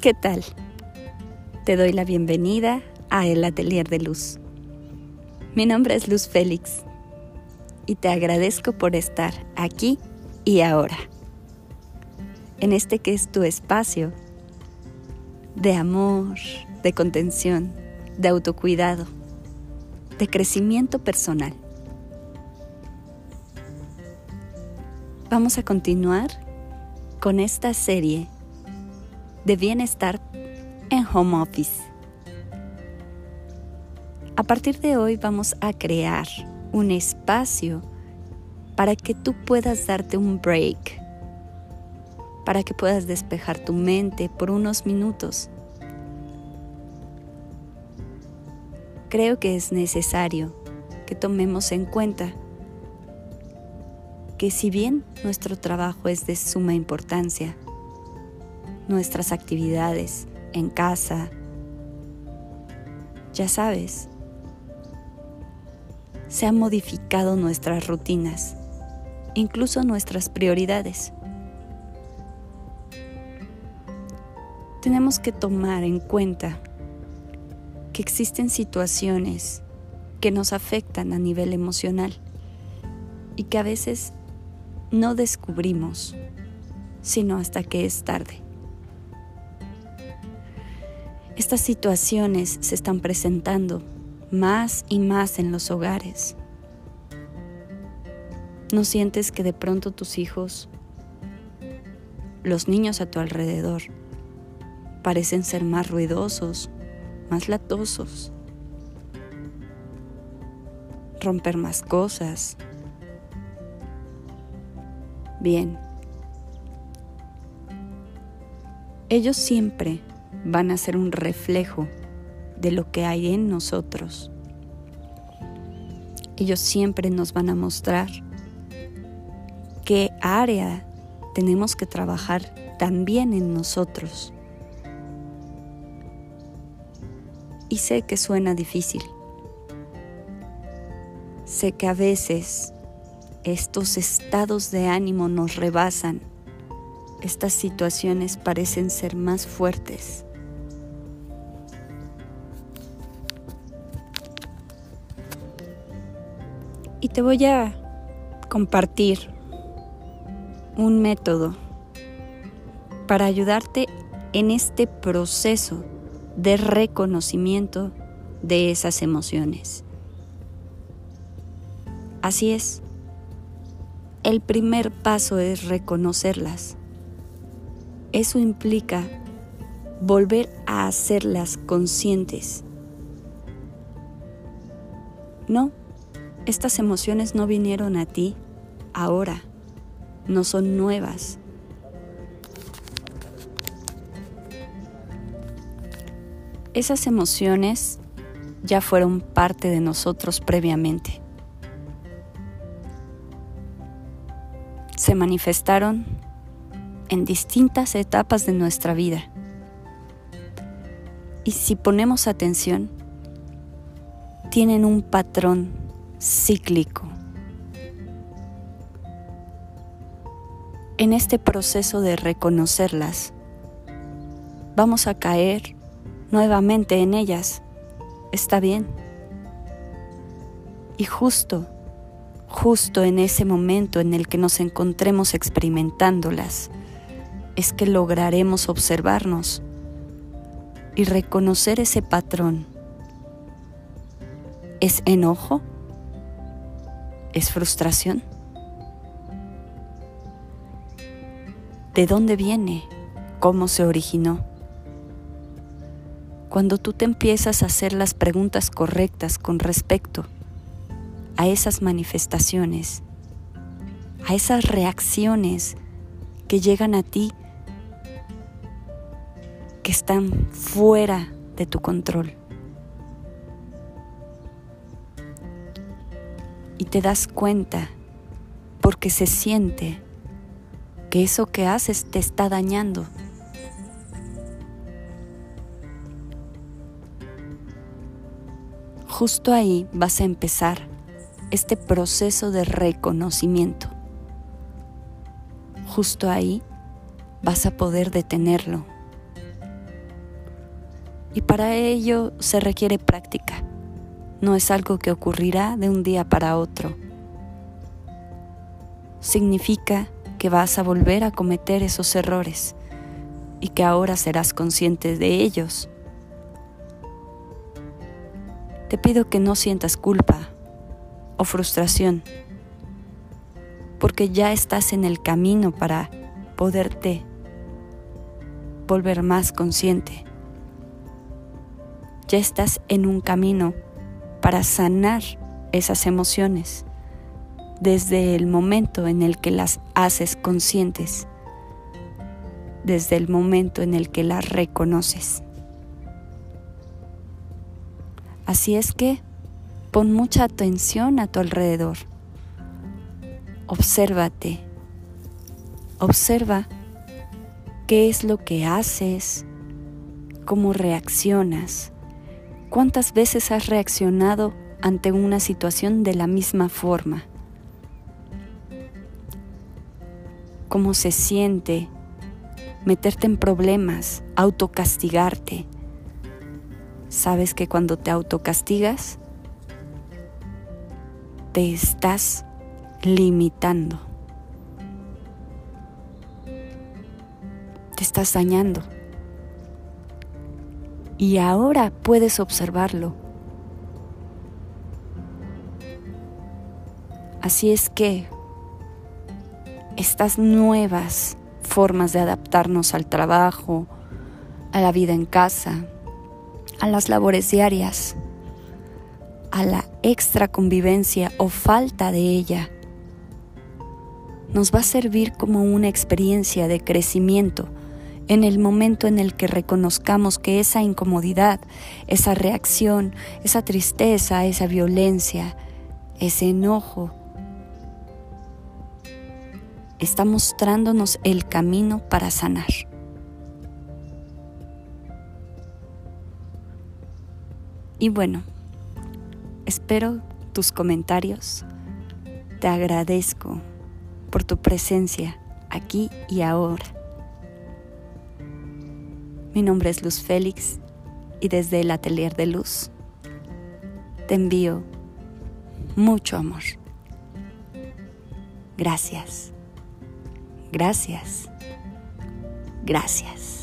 ¿Qué tal? Te doy la bienvenida a El Atelier de Luz. Mi nombre es Luz Félix y te agradezco por estar aquí y ahora, en este que es tu espacio de amor, de contención, de autocuidado, de crecimiento personal. Vamos a continuar con esta serie de bienestar en home office. A partir de hoy vamos a crear un espacio para que tú puedas darte un break, para que puedas despejar tu mente por unos minutos. Creo que es necesario que tomemos en cuenta que si bien nuestro trabajo es de suma importancia, nuestras actividades en casa. Ya sabes, se han modificado nuestras rutinas, incluso nuestras prioridades. Tenemos que tomar en cuenta que existen situaciones que nos afectan a nivel emocional y que a veces no descubrimos sino hasta que es tarde. Estas situaciones se están presentando más y más en los hogares. ¿No sientes que de pronto tus hijos, los niños a tu alrededor, parecen ser más ruidosos, más latosos, romper más cosas? Bien, ellos siempre van a ser un reflejo de lo que hay en nosotros. Ellos siempre nos van a mostrar qué área tenemos que trabajar también en nosotros. Y sé que suena difícil. Sé que a veces estos estados de ánimo nos rebasan estas situaciones parecen ser más fuertes. Te voy a compartir un método para ayudarte en este proceso de reconocimiento de esas emociones. Así es, el primer paso es reconocerlas. Eso implica volver a hacerlas conscientes. No, estas emociones no vinieron a ti ahora, no son nuevas. Esas emociones ya fueron parte de nosotros previamente. Se manifestaron en distintas etapas de nuestra vida. Y si ponemos atención, tienen un patrón cíclico. En este proceso de reconocerlas, vamos a caer nuevamente en ellas. Está bien. Y justo, justo en ese momento en el que nos encontremos experimentándolas, es que lograremos observarnos y reconocer ese patrón. ¿Es enojo? ¿Es frustración? ¿De dónde viene? ¿Cómo se originó? Cuando tú te empiezas a hacer las preguntas correctas con respecto a esas manifestaciones, a esas reacciones que llegan a ti que están fuera de tu control. Y te das cuenta porque se siente que eso que haces te está dañando. Justo ahí vas a empezar este proceso de reconocimiento. Justo ahí vas a poder detenerlo Y para ello se requiere práctica. No es algo que ocurrirá de un día para otro. Significa que vas a volver a cometer esos errores y que ahora serás consciente de ellos. Te pido que no sientas culpa o frustración, porque ya estás en el camino para poderte volver más consciente. Ya estás en un camino para sanar esas emociones desde el momento en el que las haces conscientes, desde el momento en el que las reconoces. Así es que pon mucha atención a tu alrededor. Obsérvate. Observa qué es lo que haces, cómo reaccionas, cuántas veces has reaccionado ante una situación de la misma forma, cómo se siente meterte en problemas, autocastigarte sabes que cuando te autocastigas, te estás limitando. Te estás dañando. Y ahora puedes observarlo. Así es que estas nuevas formas de adaptarnos al trabajo, a la vida en casa, a las labores diarias, a la extra convivencia o falta de ella, nos va a servir como una experiencia de crecimiento en el momento en el que reconozcamos que esa incomodidad, esa reacción, esa tristeza, esa violencia, ese enojo, está mostrándonos el camino para sanar. Y bueno, espero tus comentarios. Te agradezco por tu presencia aquí y ahora. Mi nombre es Luz Félix y desde el Atelier de Luz te envío mucho amor. Gracias. Gracias. Gracias.